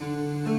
Música